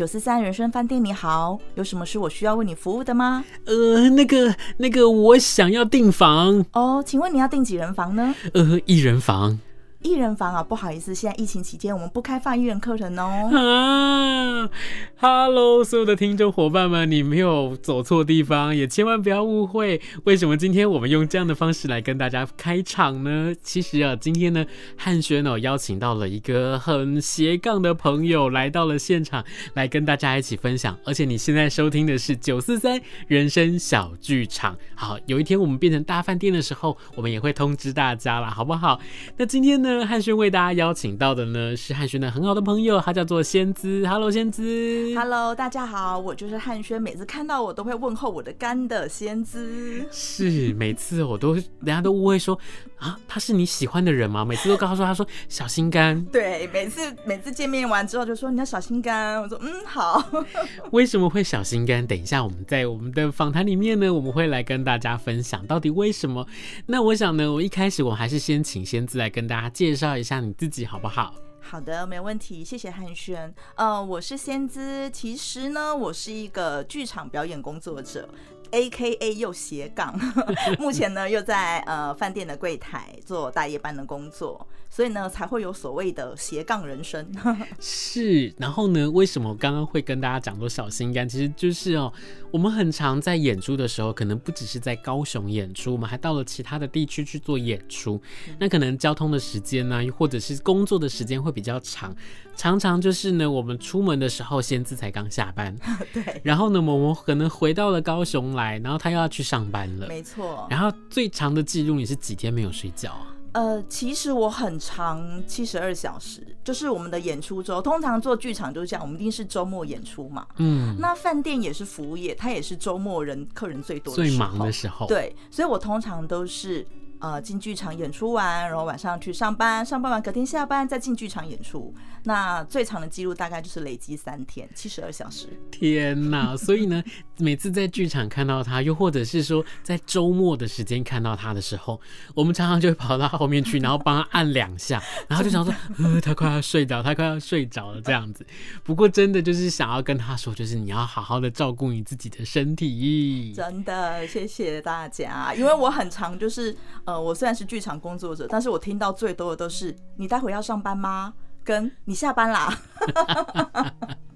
九四三人生饭店，你好，有什么是我需要为你服务的吗？呃，那个，那个，我想要订房。哦，请问你要订几人房呢？呃，一人房。一人房啊，不好意思，现在疫情期间我们不开放一人课程哦。啊，Hello，所有的听众伙伴们，你没有走错地方，也千万不要误会。为什么今天我们用这样的方式来跟大家开场呢？其实啊，今天呢，汉轩哦邀请到了一个很斜杠的朋友来到了现场，来跟大家一起分享。而且你现在收听的是九四三人生小剧场。好，有一天我们变成大饭店的时候，我们也会通知大家了，好不好？那今天呢？汉轩为大家邀请到的呢，是汉轩的很好的朋友，他叫做仙姿。Hello，仙姿。Hello，大家好，我就是汉轩。每次看到我都会问候我的肝的仙姿。是，每次我都人家都误会说啊，他是你喜欢的人吗？每次都告诉他说小心肝。对，每次每次见面完之后就说你要小心肝。我说嗯好。为什么会小心肝？等一下我们在我们的访谈里面呢，我们会来跟大家分享到底为什么。那我想呢，我一开始我还是先请仙子来跟大家。介绍一下你自己好不好？好的，没问题，谢谢汉轩。呃，我是仙姿，其实呢，我是一个剧场表演工作者。A.K.A 又斜杠，目前呢又在呃饭店的柜台做大夜班的工作，所以呢才会有所谓的斜杠人生。是，然后呢，为什么刚刚会跟大家讲说小心肝？其实就是哦，我们很常在演出的时候，可能不只是在高雄演出，我们还到了其他的地区去做演出，那可能交通的时间呢，或者是工作的时间会比较长。常常就是呢，我们出门的时候，仙子才刚下班，对，然后呢，我们可能回到了高雄来，然后他又要去上班了，没错。然后最长的记录，你是几天没有睡觉啊？呃，其实我很长，七十二小时，就是我们的演出周，通常做剧场就是这样，我们一定是周末演出嘛，嗯，那饭店也是服务业，它也是周末人客人最多最忙的时候，对，所以我通常都是。呃，进剧场演出完，然后晚上去上班，上班完隔天下班再进剧场演出。那最长的记录大概就是累积三天，七十二小时。天哪！所以呢，每次在剧场看到他，又或者是说在周末的时间看到他的时候，我们常常就会跑到后面去，然后帮他按两下，然后就想说，呃，他快要睡着，他快要睡着了这样子。不过真的就是想要跟他说，就是你要好好的照顾你自己的身体。真的，谢谢大家，因为我很常就是。呃，呃我虽然是剧场工作者，但是我听到最多的都是“你待会要上班吗？”跟“你下班啦。”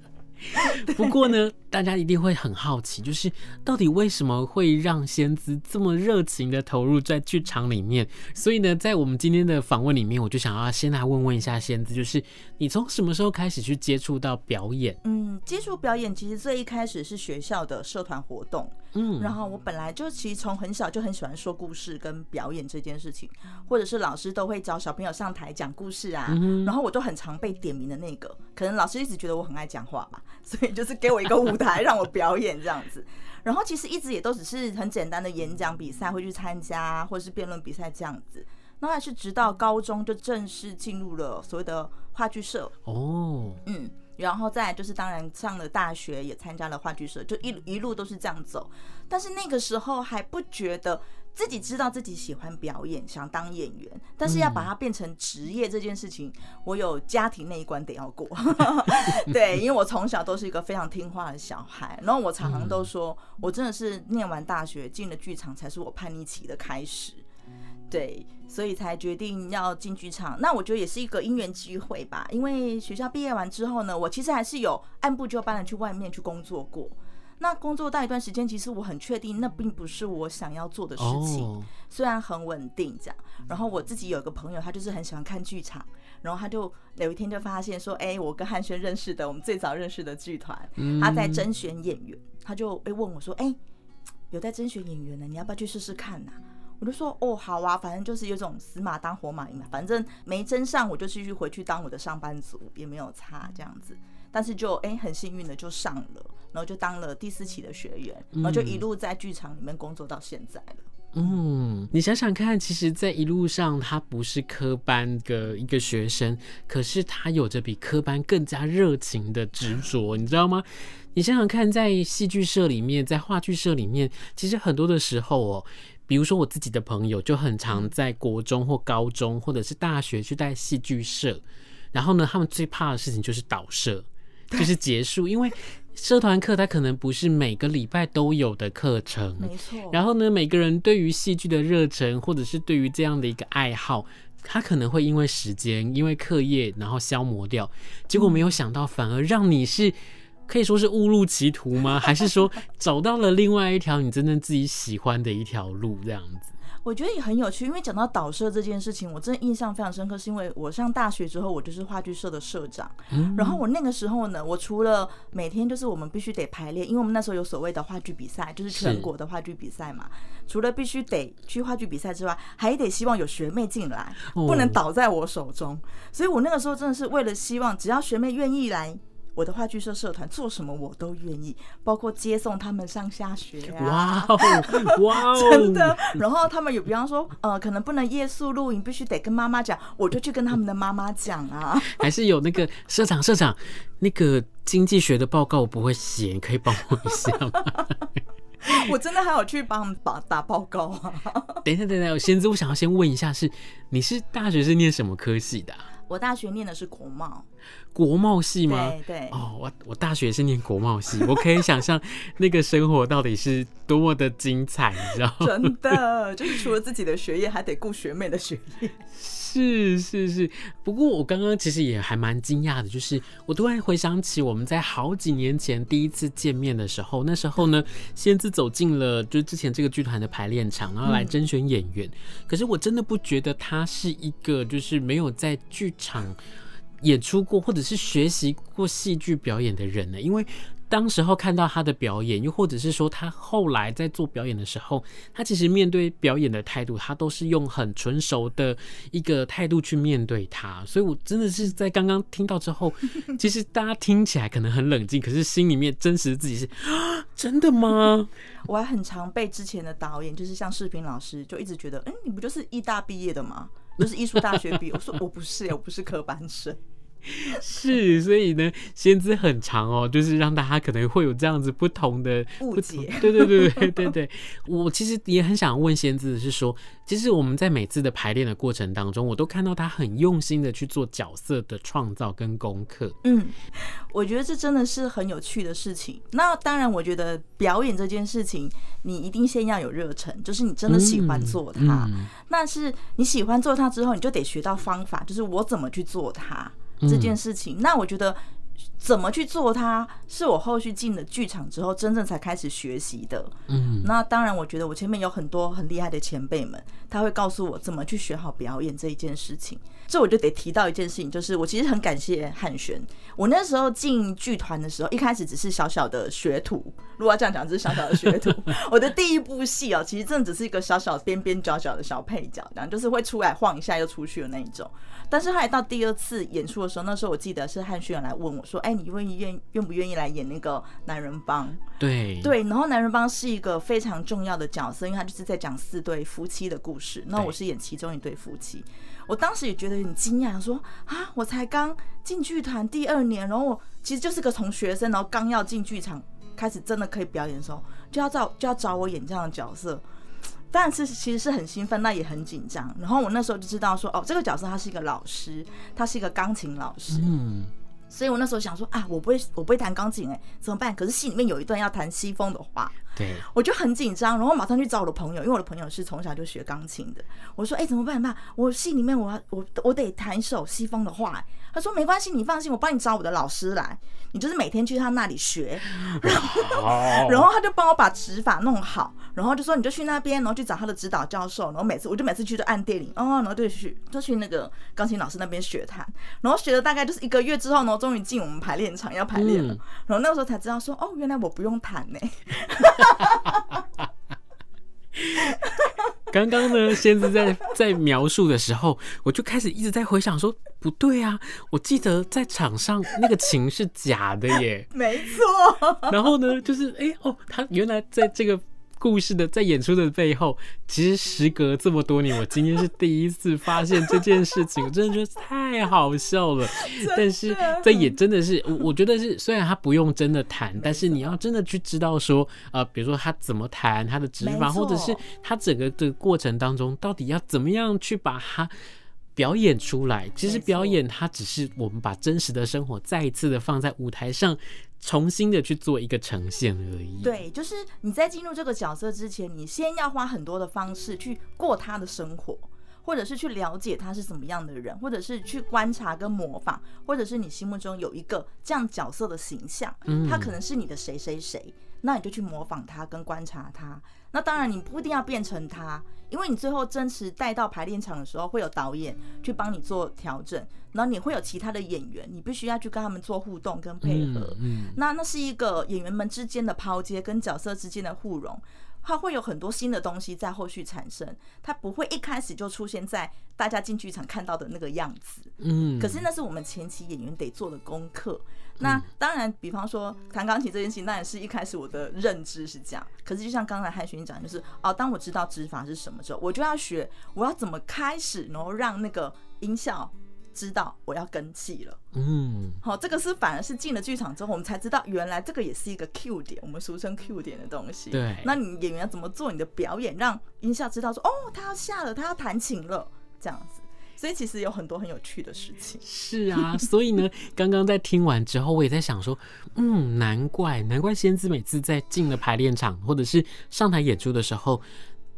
不过呢，大家一定会很好奇，就是到底为什么会让仙姿这么热情的投入在剧场里面？所以呢，在我们今天的访问里面，我就想要先来问问一下仙姿，就是你从什么时候开始去接触到表演？嗯，接触表演其实最一开始是学校的社团活动，嗯，然后我本来就其实从很小就很喜欢说故事跟表演这件事情，或者是老师都会找小朋友上台讲故事啊，然后我都很常被点名的那个，可能老师一直觉得我很爱讲话吧。所以就是给我一个舞台让我表演这样子，然后其实一直也都只是很简单的演讲比赛会去参加，或者是辩论比赛这样子。那还是直到高中就正式进入了所谓的话剧社哦，嗯，然后再就是当然上了大学也参加了话剧社，就一一路都是这样走。但是那个时候还不觉得。自己知道自己喜欢表演，想当演员，但是要把它变成职业这件事情，我有家庭那一关得要过。对，因为我从小都是一个非常听话的小孩，然后我常常都说，我真的是念完大学进了剧场才是我叛逆期的开始。对，所以才决定要进剧场。那我觉得也是一个因缘机会吧，因为学校毕业完之后呢，我其实还是有按部就班的去外面去工作过。那工作到一段时间，其实我很确定那并不是我想要做的事情。Oh. 虽然很稳定这样，然后我自己有个朋友，他就是很喜欢看剧场，然后他就有一天就发现说：“哎、欸，我跟汉轩认识的，我们最早认识的剧团，他在甄选演员，他就哎问我说：‘哎、欸，有在甄选演员呢，你要不要去试试看呐、啊？’我就说：‘哦，好啊，反正就是有种死马当活马医嘛，反正没甄上，我就继续回去当我的上班族，也没有差这样子。’但是就哎、欸、很幸运的就上了，然后就当了第四期的学员，然后就一路在剧场里面工作到现在了。嗯，你想想看，其实，在一路上他不是科班的一个学生，可是他有着比科班更加热情的执着，你知道吗？你想想看，在戏剧社里面，在话剧社里面，其实很多的时候哦，比如说我自己的朋友就很常在国中或高中或者是大学去带戏剧社，然后呢，他们最怕的事情就是导社。就是结束，因为社团课它可能不是每个礼拜都有的课程，没错。然后呢，每个人对于戏剧的热忱，或者是对于这样的一个爱好，他可能会因为时间、因为课业，然后消磨掉。结果没有想到，反而让你是可以说是误入歧途吗？还是说找到了另外一条你真正自己喜欢的一条路，这样子？我觉得也很有趣，因为讲到导社这件事情，我真的印象非常深刻，是因为我上大学之后，我就是话剧社的社长。嗯。然后我那个时候呢，我除了每天就是我们必须得排练，因为我们那时候有所谓的话剧比赛，就是全国的话剧比赛嘛。除了必须得去话剧比赛之外，还得希望有学妹进来，不能倒在我手中。所以我那个时候真的是为了希望，只要学妹愿意来。我的话剧社社团做什么我都愿意，包括接送他们上下学啊！哇哦，哇哦，真的。然后他们有，比方说，呃，可能不能夜宿露营，必须得跟妈妈讲，我就去跟他们的妈妈讲啊。还是有那个社长，社长，那个经济学的报告我不会写，你可以帮我一下吗？我真的还有去帮他们打打报告啊。等一下，等一下，我先，我想要先问一下是，是你是大学是念什么科系的啊？我大学念的是国贸，国贸系吗？对对。哦，我我大学是念国贸系，我可以想象那个生活到底是多么的精彩，你知道吗？真的，就是除了自己的学业，还得顾学妹的学业。是是是，不过我刚刚其实也还蛮惊讶的，就是我突然回想起我们在好几年前第一次见面的时候，那时候呢，仙姿走进了就是之前这个剧团的排练场，然后来甄选演员。可是我真的不觉得他是一个就是没有在剧场演出过或者是学习过戏剧表演的人呢，因为。当时候看到他的表演，又或者是说他后来在做表演的时候，他其实面对表演的态度，他都是用很纯熟的一个态度去面对他。所以，我真的是在刚刚听到之后，其实大家听起来可能很冷静，可是心里面真实自己是，真的吗？我还很常被之前的导演，就是像视频老师，就一直觉得，哎、你不就是艺大毕业的吗？就是艺术大学毕业。我说我不是，我不是科班生。是，所以呢，先知很长哦，就是让大家可能会有这样子不同的误解。对对对对对对，我其实也很想问先知的是说，其实我们在每次的排练的过程当中，我都看到他很用心的去做角色的创造跟功课。嗯，我觉得这真的是很有趣的事情。那当然，我觉得表演这件事情，你一定先要有热忱，就是你真的喜欢做它。嗯嗯。那是你喜欢做它之后，你就得学到方法，就是我怎么去做它。这件事情，那我觉得怎么去做它，是我后续进了剧场之后，真正才开始学习的。嗯，那当然，我觉得我前面有很多很厉害的前辈们，他会告诉我怎么去学好表演这一件事情。这我就得提到一件事情，就是我其实很感谢汉轩。我那时候进剧团的时候，一开始只是小小的学徒。如果要这样讲，只是小小的学徒。我的第一部戏哦，其实真的只是一个小小边边角角的小配角，然后就是会出来晃一下又出去的那一种。但是后来到第二次演出的时候，那时候我记得是汉轩来问我说：“哎，你愿意愿愿不愿意来演那个男人帮？”对对，然后男人帮是一个非常重要的角色，因为他就是在讲四对夫妻的故事。那我是演其中一对夫妻。我当时也觉得很惊讶，说啊，我才刚进剧团第二年，然后我其实就是个从学生，然后刚要进剧场开始真的可以表演的时候，就要找就要找我演这样的角色，但是其实是很兴奋，那也很紧张。然后我那时候就知道说，哦，这个角色他是一个老师，他是一个钢琴老师，嗯，所以我那时候想说啊，我不会我不会弹钢琴，哎，怎么办？可是戏里面有一段要弹西风的话，对，我就很紧张，然后马上去找我的朋友，因为我的朋友是从小就学钢琴的。我说：“哎、欸，怎么办？怎么办？我戏里面我要我我得弹一首西风的话。”他说：“没关系，你放心，我帮你找我的老师来，你就是每天去他那里学。”然后，然后他就帮我把指法弄好，然后就说：“你就去那边，然后去找他的指导教授。”然后每次我就每次去都按电铃，哦，然后就去就去那个钢琴老师那边学弹，然后学了大概就是一个月之后呢，终于进我们排练场要排练了。嗯、然后那个时候才知道说：“哦，原来我不用弹呢。” 刚刚呢，先是在在描述的时候，我就开始一直在回想说，不对啊，我记得在场上那个琴是假的耶，没错。然后呢，就是哎、欸、哦，他原来在这个。故事的在演出的背后，其实时隔这么多年，我今天是第一次发现这件事情，我真的觉得太好笑了。但是这也真的是，我我觉得是，虽然他不用真的弹，但是你要真的去知道说，呃，比如说他怎么弹，他的指法，或者是他整个的过程当中，到底要怎么样去把它表演出来。其实表演它只是我们把真实的生活再一次的放在舞台上。重新的去做一个呈现而已。对，就是你在进入这个角色之前，你先要花很多的方式去过他的生活，或者是去了解他是怎么样的人，或者是去观察跟模仿，或者是你心目中有一个这样角色的形象，嗯他可能是你的谁谁谁，那你就去模仿他跟观察他。那当然，你不一定要变成他，因为你最后真实带到排练场的时候，会有导演去帮你做调整，然后你会有其他的演员，你必须要去跟他们做互动跟配合。嗯，那那是一个演员们之间的抛接跟角色之间的互融。它会有很多新的东西在后续产生，它不会一开始就出现在大家进剧场看到的那个样子。嗯，可是那是我们前期演员得做的功课。那当然，比方说弹钢琴这件事情，那也是一开始我的认知是这样。可是就像刚才汉勋讲，就是哦，当我知道指法是什么时候，我就要学，我要怎么开始，然后让那个音效。知道我要跟戏了，嗯，好，这个是反而是进了剧场之后，我们才知道原来这个也是一个 Q 点，我们俗称 Q 点的东西。对，那你演员要怎么做你的表演，让音效知道说，哦，他要下了，他要弹琴了，这样子。所以其实有很多很有趣的事情。是啊，所以呢，刚刚在听完之后，我也在想说，嗯，难怪，难怪仙子每次在进了排练场或者是上台演出的时候。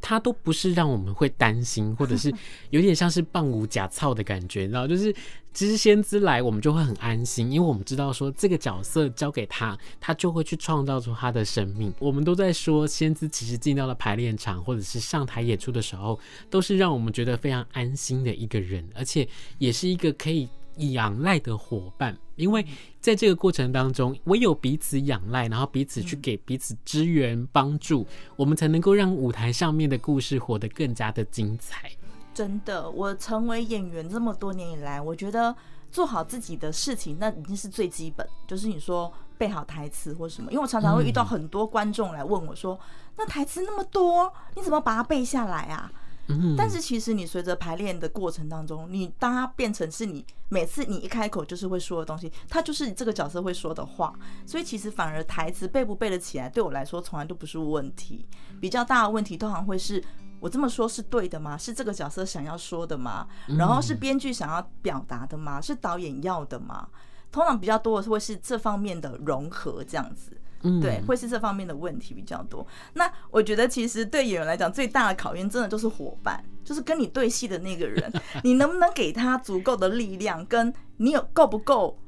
他都不是让我们会担心，或者是 有点像是棒无假操的感觉，你知道？就是其实仙姿来，我们就会很安心，因为我们知道说这个角色交给他，他就会去创造出他的生命。我们都在说，仙姿其实进到了排练场或者是上台演出的时候，都是让我们觉得非常安心的一个人，而且也是一个可以。仰赖的伙伴，因为在这个过程当中，唯有彼此仰赖，然后彼此去给彼此支援帮助，我们才能够让舞台上面的故事活得更加的精彩。真的，我成为演员这么多年以来，我觉得做好自己的事情，那已经是最基本。就是你说背好台词或什么，因为我常常会遇到很多观众来问我说：“嗯、那台词那么多，你怎么把它背下来啊？”但是其实你随着排练的过程当中，你当它变成是你每次你一开口就是会说的东西，它就是这个角色会说的话，所以其实反而台词背不背得起来，对我来说从来都不是问题。比较大的问题通常会是我这么说是对的吗？是这个角色想要说的吗？然后是编剧想要表达的吗？是导演要的吗？通常比较多的是会是这方面的融合这样子。对，会是这方面的问题比较多。那我觉得，其实对演员来讲，最大的考验真的就是伙伴，就是跟你对戏的那个人，你能不能给他足够的力量，跟你有够不够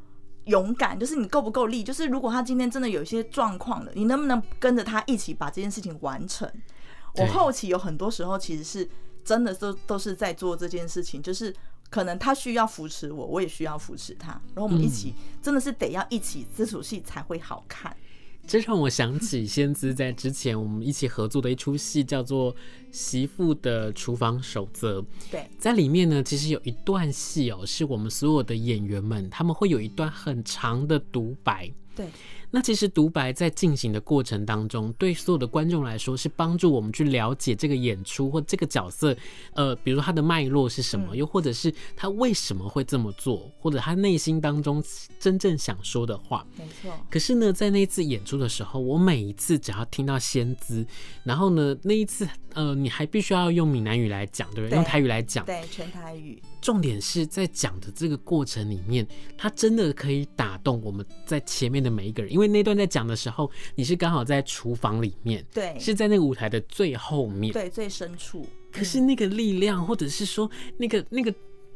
勇敢，就是你够不够力，就是如果他今天真的有一些状况了，你能不能跟着他一起把这件事情完成？我后期有很多时候其实是真的都都是在做这件事情，就是可能他需要扶持我，我也需要扶持他，然后我们一起真的是得要一起，这出戏才会好看。这让我想起仙姿在之前我们一起合作的一出戏，叫做《媳妇的厨房守则》。对，在里面呢，其实有一段戏哦，是我们所有的演员们，他们会有一段很长的独白。对。那其实独白在进行的过程当中，对所有的观众来说是帮助我们去了解这个演出或这个角色，呃，比如他的脉络是什么，又或者是他为什么会这么做，或者他内心当中真正想说的话。没错。可是呢，在那一次演出的时候，我每一次只要听到仙姿，然后呢，那一次呃，你还必须要用闽南语来讲，对不对？用台语来讲，对，全台语。重点是在讲的这个过程里面，他真的可以打动我们在前面的。的每一个人，因为那段在讲的时候，你是刚好在厨房里面，对，是在那个舞台的最后面，对，最深处。可是那个力量，或者是说那个那个，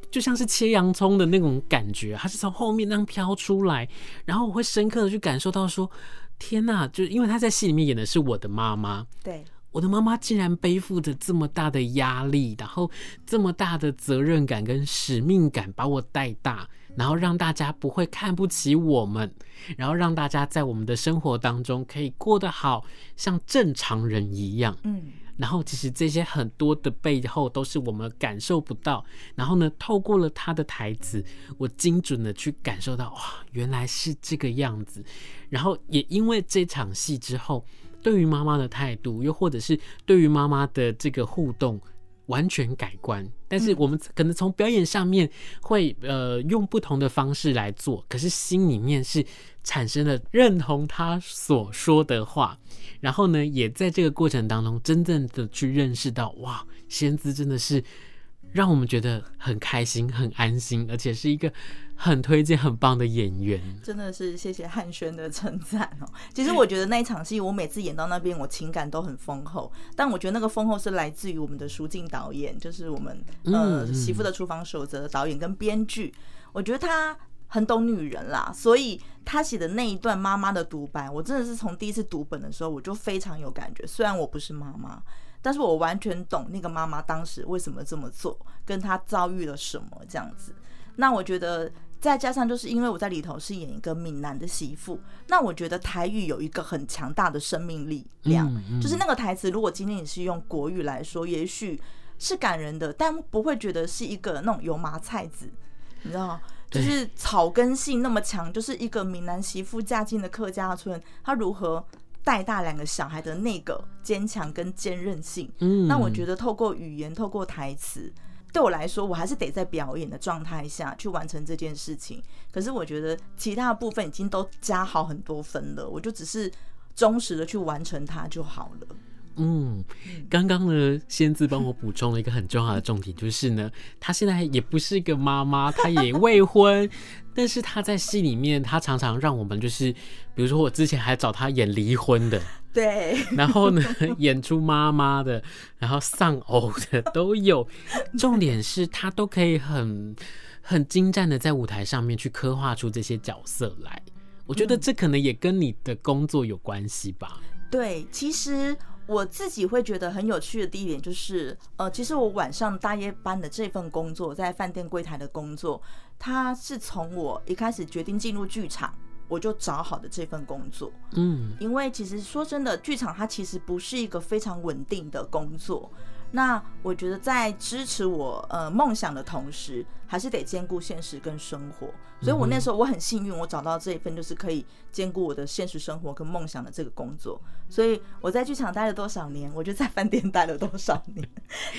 就像是切洋葱的那种感觉，它是从后面那样飘出来，然后我会深刻的去感受到说，天呐，就因为他在戏里面演的是我的妈妈，对。我的妈妈竟然背负着这么大的压力，然后这么大的责任感跟使命感把我带大，然后让大家不会看不起我们，然后让大家在我们的生活当中可以过得好像正常人一样。嗯，然后其实这些很多的背后都是我们感受不到，然后呢，透过了他的台词，我精准的去感受到，哇，原来是这个样子。然后也因为这场戏之后。对于妈妈的态度，又或者是对于妈妈的这个互动，完全改观。但是我们可能从表演上面会呃用不同的方式来做，可是心里面是产生了认同他所说的话，然后呢，也在这个过程当中真正的去认识到，哇，仙姿真的是。让我们觉得很开心、很安心，而且是一个很推荐、很棒的演员。真的是谢谢汉轩的称赞哦。其实我觉得那一场戏，我每次演到那边，我情感都很丰厚。但我觉得那个丰厚是来自于我们的舒静导演，就是我们呃《媳妇的厨房守则》的导演跟编剧。我觉得他很懂女人啦，所以他写的那一段妈妈的独白，我真的是从第一次读本的时候，我就非常有感觉。虽然我不是妈妈。但是我完全懂那个妈妈当时为什么这么做，跟她遭遇了什么这样子。那我觉得再加上就是因为我在里头是演一个闽南的媳妇，那我觉得台语有一个很强大的生命力量，就是那个台词，如果今天你是用国语来说，也许是感人的，但不会觉得是一个那种油麻菜籽，你知道，就是草根性那么强，就是一个闽南媳妇嫁进了客家村，她如何带大两个小孩的那个坚强跟坚韧性，嗯，那我觉得透过语言，透过台词，对我来说，我还是得在表演的状态下去完成这件事情。可是我觉得其他的部分已经都加好很多分了，我就只是忠实的去完成它就好了。嗯，刚刚呢，仙子帮我补充了一个很重要的重点，就是呢，她现在也不是一个妈妈，她也未婚，但是他在戏里面，他常常让我们就是，比如说我之前还找他演离婚的，对，然后呢，演出妈妈的，然后丧偶的都有，重点是他都可以很很精湛的在舞台上面去刻画出这些角色来，我觉得这可能也跟你的工作有关系吧。对，其实。我自己会觉得很有趣的第一点就是，呃，其实我晚上大夜班的这份工作，在饭店柜台的工作，它是从我一开始决定进入剧场，我就找好的这份工作。嗯，因为其实说真的，剧场它其实不是一个非常稳定的工作。那我觉得在支持我呃梦想的同时，还是得兼顾现实跟生活。所以我那时候我很幸运，我找到这一份就是可以兼顾我的现实生活跟梦想的这个工作。所以我在剧场待了多少年，我就在饭店待了多少年。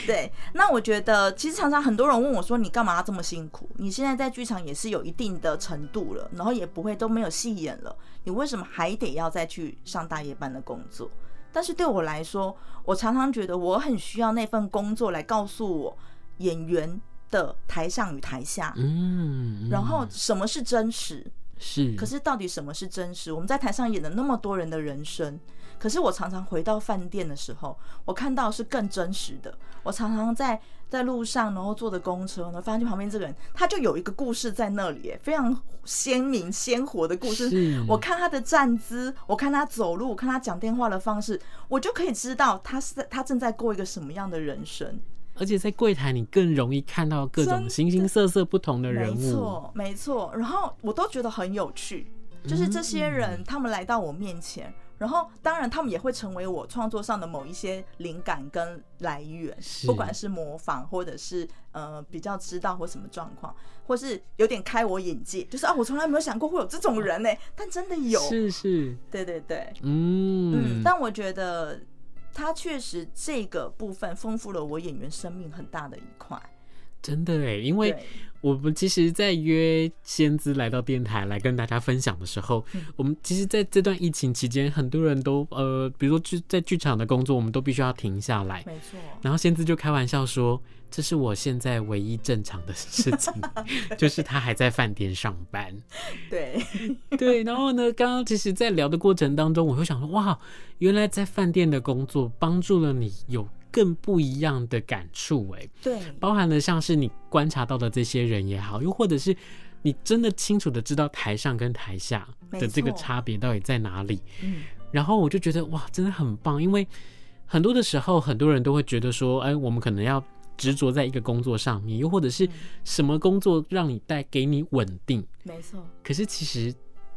对，那我觉得其实常常很多人问我说：“你干嘛这么辛苦？你现在在剧场也是有一定的程度了，然后也不会都没有戏演了，你为什么还得要再去上大夜班的工作？”但是对我来说，我常常觉得我很需要那份工作来告诉我演员的台上与台下，嗯，然后什么是真实？是，可是到底什么是真实？我们在台上演了那么多人的人生。可是我常常回到饭店的时候，我看到是更真实的。我常常在在路上，然后坐着公车，然后发现旁边这个人，他就有一个故事在那里，非常鲜明鲜活的故事。我看他的站姿，我看他走路，我看他讲电话的方式，我就可以知道他是在他正在过一个什么样的人生。而且在柜台，你更容易看到各种形形色色不同的人物。没错，没错。然后我都觉得很有趣，就是这些人，他们来到我面前。然后，当然，他们也会成为我创作上的某一些灵感跟来源，不管是模仿，或者是呃比较知道或什么状况，或是有点开我眼界，就是啊，我从来没有想过会有这种人呢，但真的有，是是，对对对，嗯。嗯，但我觉得他确实这个部分丰富了我演员生命很大的一块，真的哎，因为我们其实，在约仙姿来到电台来跟大家分享的时候，嗯、我们其实在这段疫情期间，很多人都呃，比如说剧在剧场的工作，我们都必须要停下来。没错。然后仙姿就开玩笑说：“这是我现在唯一正常的事情，就是他还在饭店上班。”对对。然后呢，刚刚其实，在聊的过程当中，我会想说：“哇，原来在饭店的工作帮助了你有。”更不一样的感触，哎，对，包含了像是你观察到的这些人也好，又或者是你真的清楚的知道台上跟台下的这个差别到底在哪里。嗯，然后我就觉得哇，真的很棒，因为很多的时候，很多人都会觉得说，哎，我们可能要执着在一个工作上面，又或者是什么工作让你带给你稳定，没错。可是其实。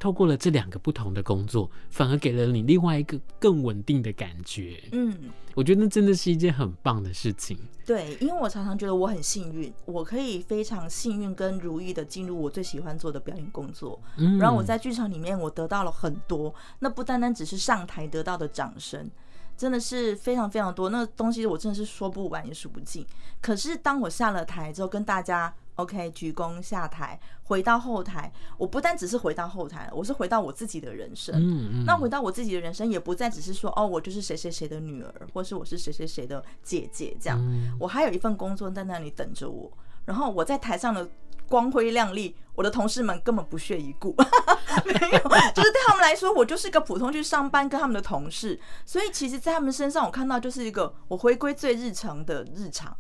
透过了这两个不同的工作，反而给了你另外一个更稳定的感觉。嗯，我觉得那真的是一件很棒的事情。对，因为我常常觉得我很幸运，我可以非常幸运跟如意的进入我最喜欢做的表演工作。嗯，然后我在剧场里面，我得到了很多，那不单单只是上台得到的掌声，真的是非常非常多。那个东西我真的是说不完也数不尽。可是当我下了台之后，跟大家。OK，鞠躬下台，回到后台。我不但只是回到后台，我是回到我自己的人生。嗯嗯。那回到我自己的人生，也不再只是说哦，我就是谁谁谁的女儿，或是我是谁谁谁的姐姐这样。嗯。我还有一份工作在那里等着我。然后我在台上的光辉亮丽，我的同事们根本不屑一顾。没有，就是对他们来说，我就是一个普通去上班跟他们的同事。所以其实，在他们身上，我看到就是一个我回归最日常的日常，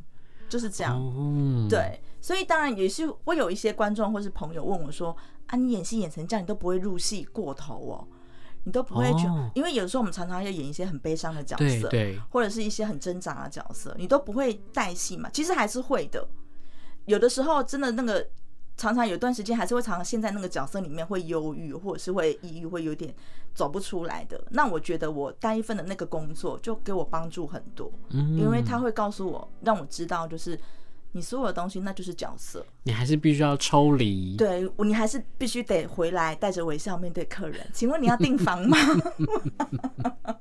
就是这样。哦。对。所以当然也是会有一些观众或是朋友问我说：“啊，你演戏演成这样，你都不会入戏过头哦？你都不会觉得？因为有时候我们常常要演一些很悲伤的角色，对，或者是一些很挣扎的角色，你都不会带戏嘛？其实还是会的。有的时候真的那个常常有段时间还是会常常陷在那个角色里面，会忧郁或者是会抑郁，会有点走不出来的。那我觉得我单一份的那个工作就给我帮助很多，因为他会告诉我，让我知道就是。你所有的东西，那就是角色。你还是必须要抽离。对，你还是必须得回来，带着微笑面对客人。请问你要订房吗？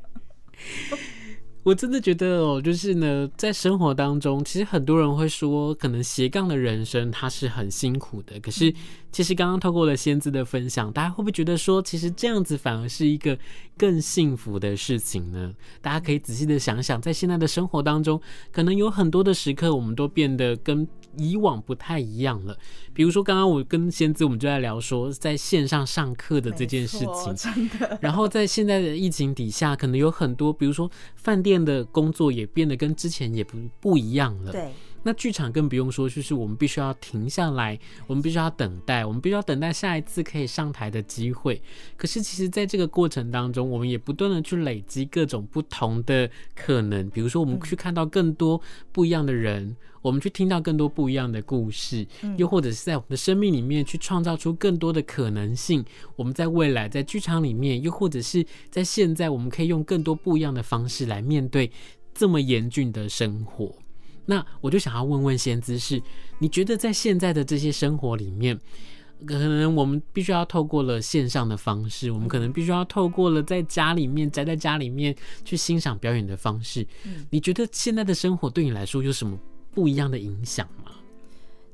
我真的觉得哦，就是呢，在生活当中，其实很多人会说，可能斜杠的人生他是很辛苦的。可是，其实刚刚透过了仙子的分享，大家会不会觉得说，其实这样子反而是一个更幸福的事情呢？大家可以仔细的想想，在现在的生活当中，可能有很多的时刻，我们都变得跟以往不太一样了。比如说，刚刚我跟仙子，我们就在聊说，在线上上课的这件事情。真的。然后在现在的疫情底下，可能有很多，比如说饭店的工作也变得跟之前也不不一样了。对。那剧场更不用说，就是我们必须要停下来，我们必须要等待，我们必须要等待下一次可以上台的机会。可是，其实在这个过程当中，我们也不断的去累积各种不同的可能。比如说，我们去看到更多不一样的人，我们去听到更多不一样的故事，又或者是在我们的生命里面去创造出更多的可能性。我们在未来在剧场里面，又或者是在现在，我们可以用更多不一样的方式来面对这么严峻的生活。那我就想要问问先姿，是你觉得在现在的这些生活里面，可能我们必须要透过了线上的方式，我们可能必须要透过了在家里面宅在家里面去欣赏表演的方式。你觉得现在的生活对你来说有什么不一样的影响吗？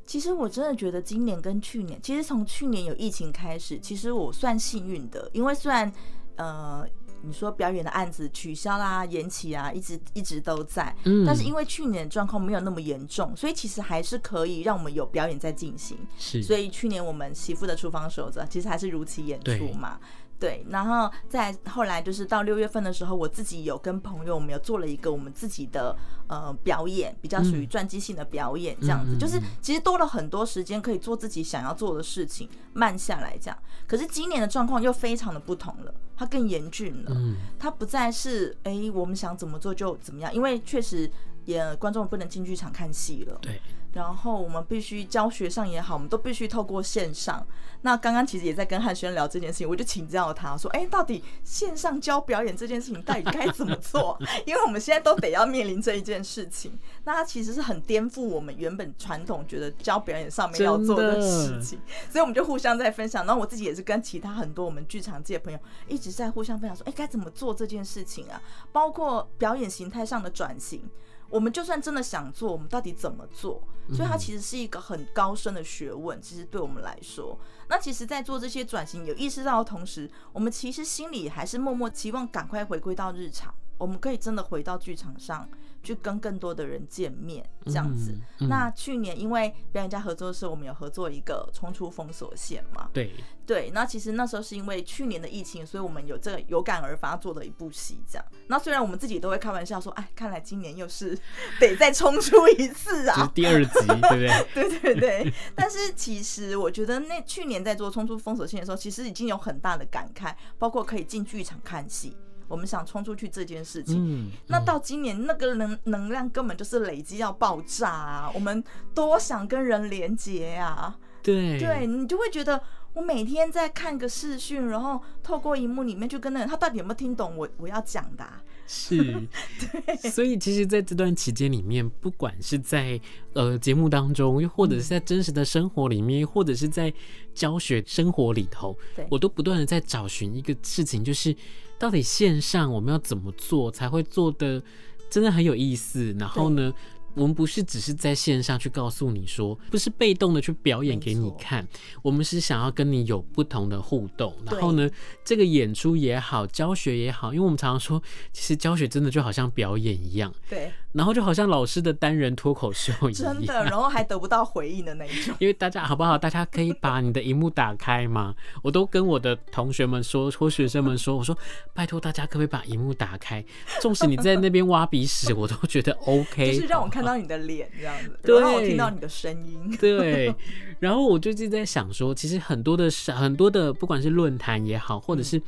其实我真的觉得今年跟去年，其实从去年有疫情开始，其实我算幸运的，因为虽然呃。你说表演的案子取消啦、延期啊，一直一直都在。嗯，但是因为去年状况没有那么严重，所以其实还是可以让我们有表演在进行。是，所以去年我们媳妇的厨房守则其实还是如期演出嘛。对，然后再后来就是到六月份的时候，我自己有跟朋友，我们有做了一个我们自己的呃表演，比较属于传记性的表演，这样子，就是其实多了很多时间可以做自己想要做的事情，慢下来这样。可是今年的状况又非常的不同了，它更严峻了，它不再是哎我们想怎么做就怎么样，因为确实也观众不能进剧场看戏了。对。然后我们必须教学上也好，我们都必须透过线上。那刚刚其实也在跟汉轩聊这件事情，我就请教他说：“哎，到底线上教表演这件事情到底该怎么做？因为我们现在都得要面临这一件事情。那它其实是很颠覆我们原本传统觉得教表演上面要做的事情。所以我们就互相在分享。然后我自己也是跟其他很多我们剧场界的朋友一直在互相分享说：哎，该怎么做这件事情啊？包括表演形态上的转型。”我们就算真的想做，我们到底怎么做？所以它其实是一个很高深的学问。其实对我们来说，那其实，在做这些转型有意识到的同时，我们其实心里还是默默期望赶快回归到日常，我们可以真的回到剧场上。去跟更多的人见面，这样子。嗯嗯、那去年因为表演家合作的时候，我们有合作一个冲出封锁线嘛？对对。那其实那时候是因为去年的疫情，所以我们有这个有感而发做的一部戏，这样。那虽然我们自己都会开玩笑说，哎，看来今年又是得再冲出一次啊，就是第二集，对不对？对 对对。但是其实我觉得那去年在做冲出封锁线的时候，其实已经有很大的感慨，包括可以进剧场看戏。我们想冲出去这件事情，那到今年那个能能量根本就是累积要爆炸啊！我们多想跟人连接啊！对，对你就会觉得我每天在看个视讯，然后透过荧幕里面去跟那人，他到底有没有听懂我我要讲的、啊？是，对。所以其实在这段期间里面，不管是在呃节目当中，又或者是在真实的生活里面，或者是在教学生活里头，我都不断的在找寻一个事情，就是。到底线上我们要怎么做才会做的真的很有意思？然后呢，我们不是只是在线上去告诉你说，不是被动的去表演给你看，我们是想要跟你有不同的互动。然后呢，这个演出也好，教学也好，因为我们常常说，其实教学真的就好像表演一样。对。然后就好像老师的单人脱口秀一样，真的，然后还得不到回应的那一种。因为大家好不好？大家可以把你的荧幕打开吗？我都跟我的同学们说，或学生们说，我说拜托大家可不可以把荧幕打开？纵使你在那边挖鼻屎，我都觉得 OK。就是让我看到你的脸这样子，对，让我听到你的声音。对。然后我就一直在想说，其实很多的很多的，不管是论坛也好，或者是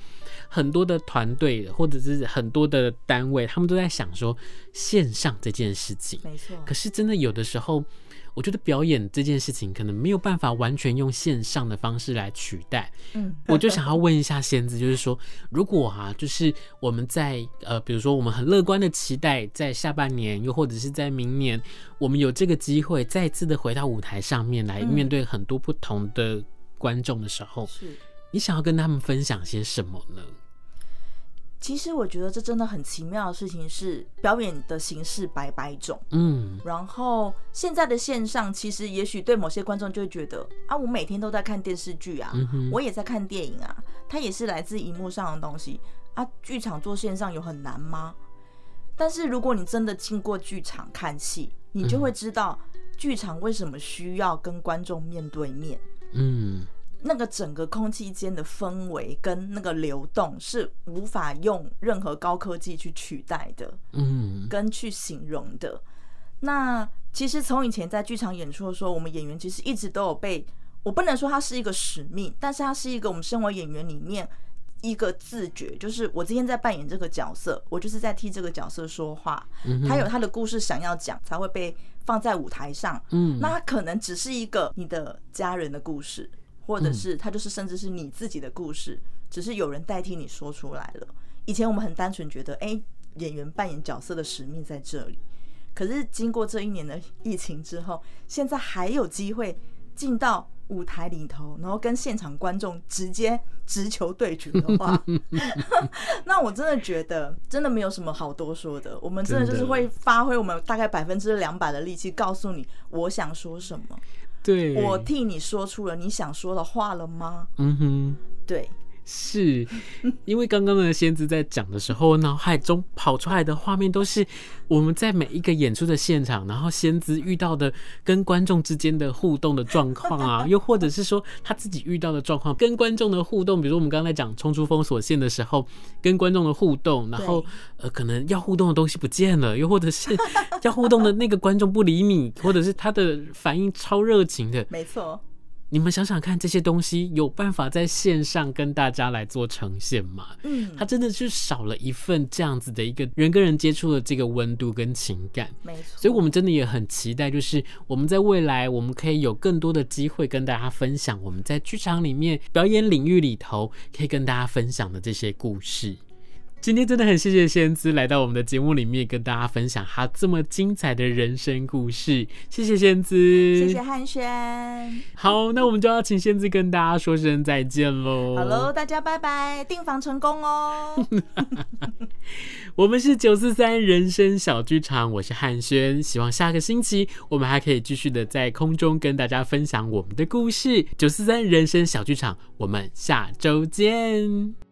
很多的团队，或者是很多的单位，他们都在想说线上这件事情。没错。可是真的有的时候，我觉得表演这件事情可能没有办法完全用线上的方式来取代。嗯。我就想要问一下仙子，就是说，如果啊，就是我们在呃，比如说我们很乐观的期待，在下半年，又或者是在明年，我们有这个机会再次的回到舞台上面来面对很多不同的观众的时候，是。你想要跟他们分享些什么呢？其实我觉得这真的很奇妙的事情是，表演的形式百百种，嗯，然后现在的线上，其实也许对某些观众就会觉得啊，我每天都在看电视剧啊，嗯，我也在看电影啊，它也是来自荧幕上的东西啊，剧场做线上有很难吗？但是如果你真的进过剧场看戏，你就会知道剧场为什么需要跟观众面对面，嗯。那个整个空气间的氛围跟那个流动是无法用任何高科技去取代的，嗯，跟去形容的。那其实从以前在剧场演出的时候，我们演员其实一直都有被，我不能说它是一个使命，但是它是一个我们身为演员里面一个自觉，就是我今天在扮演这个角色，我就是在替这个角色说话，他有他的故事想要讲，才会被放在舞台上。嗯，那他可能只是一个你的家人的故事。或者是他就是甚至是你自己的故事，只是有人代替你说出来了。以前我们很单纯觉得，哎，演员扮演角色的使命在这里。可是经过这一年的疫情之后，现在还有机会进到舞台里头，然后跟现场观众直接直球对决的话，那我真的觉得真的没有什么好多说的。我们真的就是会发挥我们大概百分之两百的力气，告诉你我想说什么。对，我替你说出了你想说的话了吗？嗯哼，对。是因为刚刚的仙子在讲的时候，脑海中跑出来的画面都是我们在每一个演出的现场，然后仙子遇到的跟观众之间的互动的状况啊，又或者是说他自己遇到的状况，跟观众的互动，比如说我们刚才讲冲出封锁线的时候，跟观众的互动，然后呃可能要互动的东西不见了，又或者是要互动的那个观众不理你，或者是他的反应超热情的，没错。你们想想看，这些东西有办法在线上跟大家来做呈现吗？嗯，它真的是少了一份这样子的一个人跟人接触的这个温度跟情感。没错，所以我们真的也很期待，就是我们在未来，我们可以有更多的机会跟大家分享我们在剧场里面表演领域里头可以跟大家分享的这些故事。今天真的很谢谢仙姿来到我们的节目里面，跟大家分享她这么精彩的人生故事。谢谢仙姿，谢谢汉轩。好，那我们就要请仙姿跟大家说声再见喽。好喽，大家拜拜，订房成功哦。我们是九四三人生小剧场，我是汉轩，希望下个星期我们还可以继续的在空中跟大家分享我们的故事。九四三人生小剧场，我们下周见。